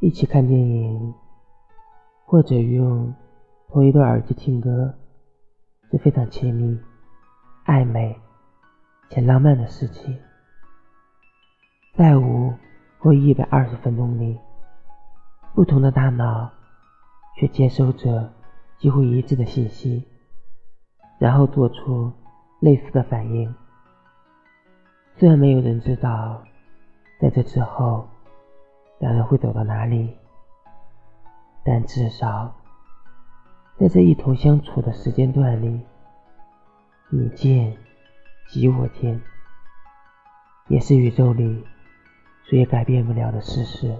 一起看电影，或者用同一对耳机听歌，是非常亲密、暧昧且浪漫的事情。在五或一百二十分钟里，不同的大脑却接收着几乎一致的信息，然后做出类似的反应。虽然没有人知道在这之后会走到哪里，但至少在这一同相处的时间段里，你见即我见，也是宇宙里谁也改变不了的事实。